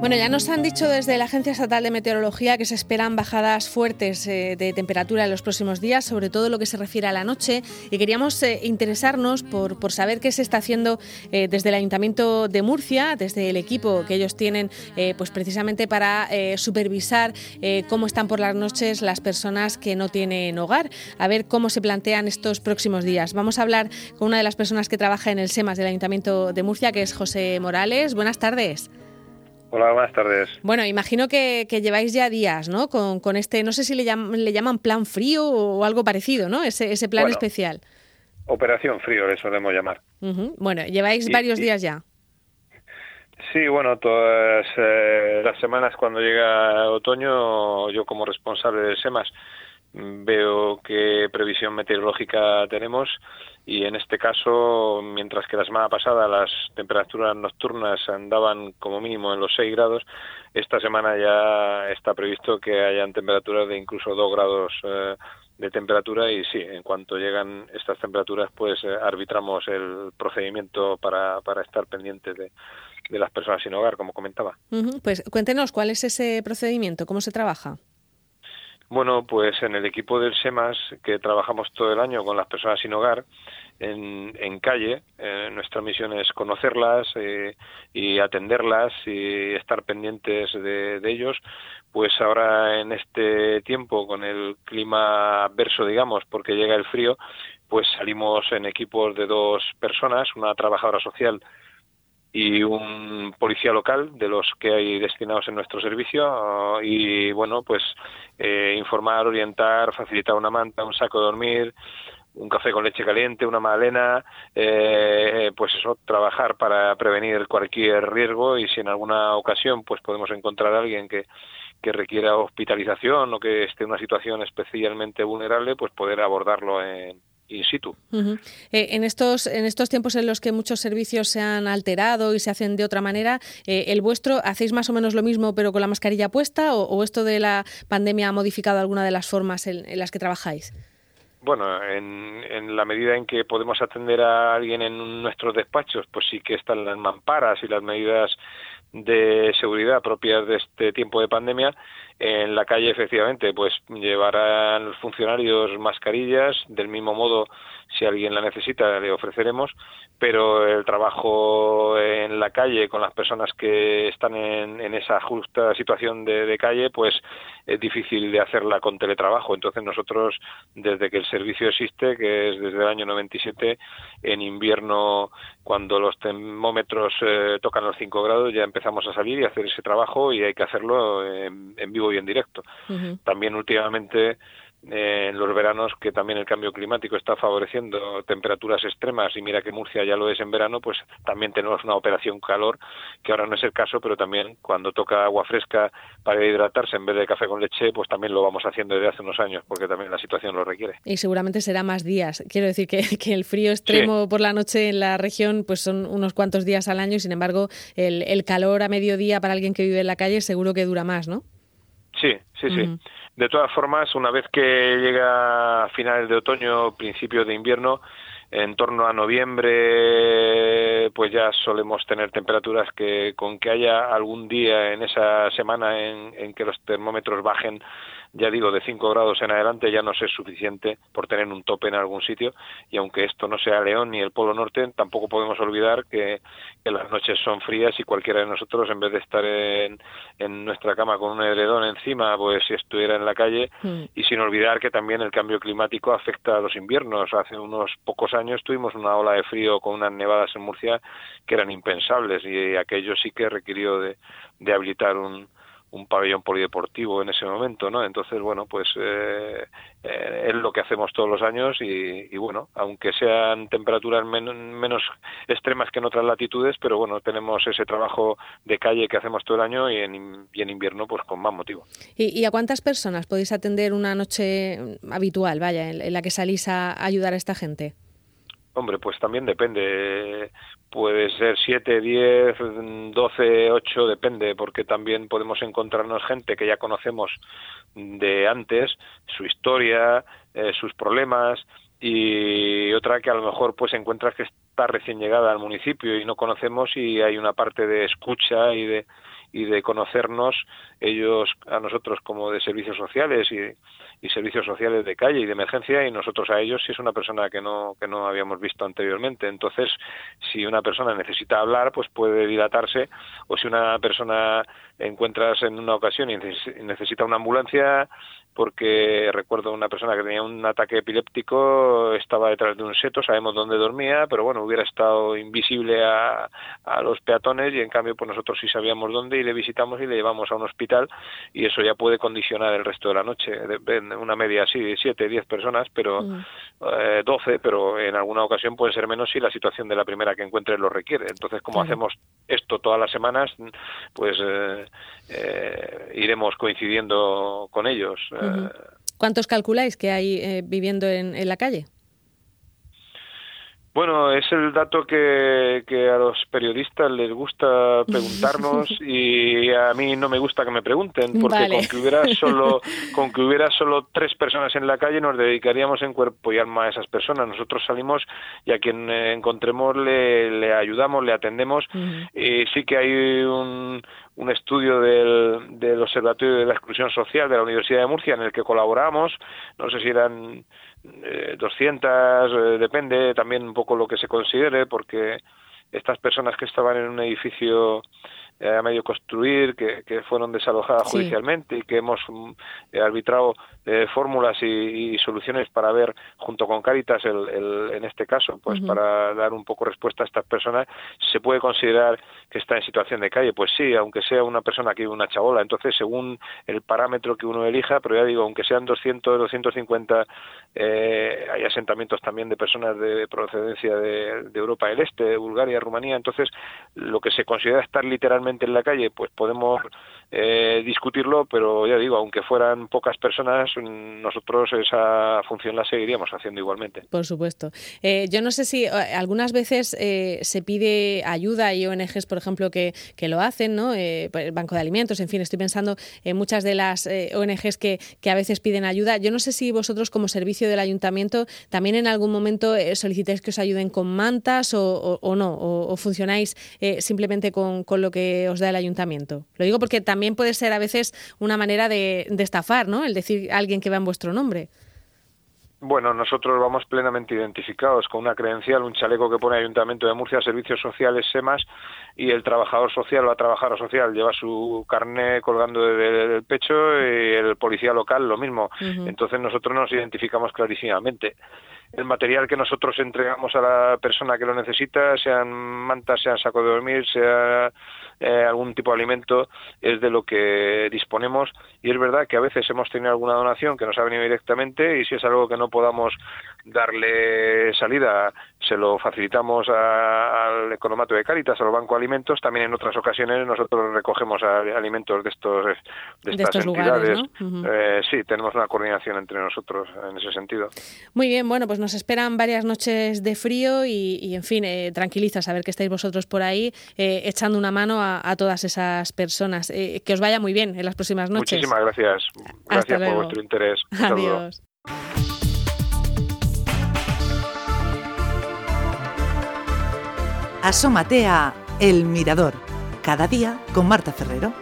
Bueno, ya nos han dicho desde la Agencia Estatal de Meteorología que se esperan bajadas fuertes eh, de temperatura en los próximos días, sobre todo lo que se refiere a la noche, y queríamos eh, interesarnos por, saber qué se está haciendo eh, desde el Ayuntamiento de Murcia, desde el equipo que ellos tienen, pues precisamente para supervisar cómo están por las noches las personas que no tienen hogar, a ver cómo se plantean estos próximos días. Vamos a hablar con una de las personas que trabaja en el SEMAS del Ayuntamiento de Murcia, que es José Morales. Buenas tardes. Hola, buenas tardes. Bueno, imagino que, lleváis ya días, ¿no? Con, este, no sé si le, le, llaman plan frío o algo parecido, ¿no? Ese, ese plan especial. Operación frío, le solemos llamar. Bueno, lleváis varios días ya. Sí, bueno, todas eh, las semanas cuando llega otoño, yo como responsable de SEMAS veo qué previsión meteorológica tenemos y en este caso, mientras que la semana pasada las temperaturas nocturnas andaban como mínimo en los 6 grados, esta semana ya está previsto que hayan temperaturas de incluso 2 grados eh, de temperatura y sí, en cuanto llegan estas temperaturas, pues eh, arbitramos el procedimiento para, para estar pendientes de, de las personas sin hogar, como comentaba. Pues cuéntenos, ¿cuál es ese procedimiento? ¿Cómo se trabaja? Bueno, pues en el equipo del SEMAS, que trabajamos todo el año con las personas sin hogar, en, calle, eh, nuestra misión es conocerlas eh, y atenderlas y estar pendientes de, de, ellos. Pues ahora en este tiempo, con el clima adverso, digamos, porque llega el frío, pues salimos en equipos de dos personas, una trabajadora social y un policía local de los que hay destinados en nuestro servicio y bueno pues eh, informar orientar facilitar una manta un saco de dormir un café con leche caliente una magdalena eh, pues eso trabajar para prevenir cualquier riesgo y si en alguna ocasión pues podemos encontrar a alguien que que requiera hospitalización o que esté en una situación especialmente vulnerable pues poder abordarlo en in situ. Eh, en, estos, en estos tiempos en los que muchos servicios se han alterado y se hacen de otra manera, eh, ¿el vuestro hacéis más o menos lo mismo pero con la mascarilla puesta o, esto de la pandemia ha modificado alguna de las formas en, las que trabajáis? Bueno, en, en, la medida en que podemos atender a alguien en nuestros despachos, pues sí que están las mamparas y las medidas de seguridad propias de este tiempo de pandemia. En la calle, efectivamente, pues llevarán los funcionarios mascarillas, del mismo modo, si alguien la necesita, le ofreceremos, pero el trabajo en la calle con las personas que están en, en esa justa situación de, de, calle, pues es difícil de hacerla con teletrabajo. Entonces nosotros, desde que el servicio existe, que es desde el año 97, en invierno, cuando los termómetros eh, tocan los 5 grados, ya empezamos a salir y a hacer ese trabajo y hay que hacerlo en, en vivo y en directo. También últimamente en los veranos que también el cambio climático está favoreciendo temperaturas extremas y mira que Murcia ya lo es en verano, pues también tenemos una operación calor que ahora no es el caso, pero también cuando toca agua fresca para hidratarse en vez de café con leche, pues también lo vamos haciendo desde hace unos años porque también la situación lo requiere. Y seguramente será más días. Quiero decir que, que el frío extremo por la noche en la región pues son unos cuantos días al año y sin embargo el, el calor a mediodía para alguien que vive en la calle seguro que dura más, ¿no? Sí, sí, sí. De todas formas, una vez que llega finales de otoño, principios de invierno, en torno a noviembre, pues ya solemos tener temperaturas que con que haya algún día en esa semana en, en que los termómetros bajen ya digo, de 5 grados en adelante ya no es suficiente por tener un tope en algún sitio y aunque esto no sea León ni el Polo Norte, tampoco podemos olvidar que, las noches son frías y cualquiera de nosotros en vez de estar en, en nuestra cama con un edredón encima, pues si estuviera en la calle mm. y sin olvidar que también el cambio climático afecta a los inviernos. Hace unos pocos años tuvimos una ola de frío con unas nevadas en Murcia que eran impensables y aquello sí que requirió de, de habilitar un, un pabellón polideportivo en ese momento, ¿no? Entonces, bueno, pues eh, eh, es lo que hacemos todos los años y, bueno, aunque sean temperaturas menos extremas que en otras latitudes, pero bueno, tenemos ese trabajo de calle que hacemos todo el año y en, en invierno pues con más motivo. ¿Y, a cuántas personas podéis atender una noche habitual, vaya, en la que salís a ayudar a esta gente? Hombre, pues también depende. Puede ser 7, 10, 12, 8, depende, porque también podemos encontrarnos gente que ya conocemos de antes, su historia, eh, sus problemas, y otra que a lo mejor pues encuentras que está recién llegada al municipio y no conocemos y hay una parte de escucha y de y de conocernos ellos a nosotros como de servicios sociales y, servicios sociales de calle y de emergencia y nosotros a ellos si es una persona que no que no habíamos visto anteriormente. Entonces si una persona necesita hablar pues puede dilatarse o si una persona encuentras en una ocasión y necesita una ambulancia porque recuerdo una persona que tenía un ataque epiléptico, estaba detrás de un seto, sabemos dónde dormía, pero bueno, hubiera estado invisible a, a los peatones y en cambio pues nosotros sí sabíamos dónde y le visitamos y le llevamos a un hospital y eso ya puede condicionar el resto de la noche. Una media así de 7, 10 personas, pero mm. eh, 12, pero en alguna ocasión puede ser menos si la situación de la primera que encuentre lo requiere. Entonces, como hacemos esto todas las semanas, pues eh, eh, iremos coincidiendo con ellos. ¿Cuántos calculáis que hay eh, viviendo en, la calle? Bueno, es el dato que, a los periodistas les gusta preguntarnos y a mí no me gusta que me pregunten porque con que hubiera solo con que hubiera solo tres personas en la calle nos dedicaríamos en cuerpo y alma a esas personas. Nosotros salimos y a quien encontremos le, ayudamos, le atendemos. y sí que hay un, un estudio del, del Observatorio de la Exclusión Social de la Universidad de Murcia en el que colaboramos, no sé si eran eh, 200, eh, depende también un poco lo que se considere, porque estas personas que estaban en un edificio a medio construir, que, que fueron desalojadas judicialmente y que hemos mm, arbitrado eh, fórmulas y, soluciones para ver, junto con Caritas, el, en este caso, pues para dar un poco respuesta a estas personas, ¿se puede considerar que está en situación de calle? Pues sí, aunque sea una persona que vive una chabola. Entonces, según el parámetro que uno elija, pero ya digo, aunque sean 200, 250, eh, hay asentamientos también de personas de procedencia de, de Europa del Este, de Bulgaria, Rumanía. Entonces, lo que se considera estar literalmente en la calle, pues podemos eh, discutirlo, pero ya digo, aunque fueran pocas personas, nosotros esa función la seguiríamos haciendo igualmente. Por supuesto. Eh, yo no sé si eh, algunas veces se pide ayuda, y ONGs, por ejemplo, que, que lo hacen, ¿no? el Banco de Alimentos, en fin, estoy pensando en muchas de las ONGs que, que, a veces piden ayuda. Yo no sé si vosotros, como servicio del ayuntamiento, también en algún momento solicitáis que os ayuden con mantas o, o, no, o, funcionáis simplemente con, con lo que os da el ayuntamiento. Lo digo porque también puede ser a veces una manera de, estafar, ¿no? El decir a alguien que va en vuestro nombre. Bueno, nosotros vamos plenamente identificados con una credencial, un chaleco que pone Ayuntamiento de Murcia, Servicios Sociales, SEMAS, y el trabajador social o la trabajadora social lleva su carné colgando del pecho y el policía local lo mismo. Entonces nosotros nos identificamos clarísimamente el material que nosotros entregamos a la persona que lo necesita, sean mantas, sean saco de dormir, sea eh, algún tipo de alimento, es de lo que disponemos. Y es verdad que a veces hemos tenido alguna donación que nos ha venido directamente y si es algo que no podamos darle salida, se lo facilitamos al economato de Cáritas, al Banco de Alimentos. También en otras ocasiones nosotros recogemos alimentos de estos de estas entidades. Eh, sí, tenemos una coordinación entre nosotros en ese sentido. Muy bien, bueno, pues nos esperan varias noches de frío y, en fin, eh, tranquiliza saber que estáis vosotros por ahí eh, echando una mano a, todas esas personas. Eh, que os vaya muy bien en las próximas noches. Muchísimas gracias. Gracias por vuestro interés. Adiós. Asómate a El Mirador, cada día con Marta Ferrero.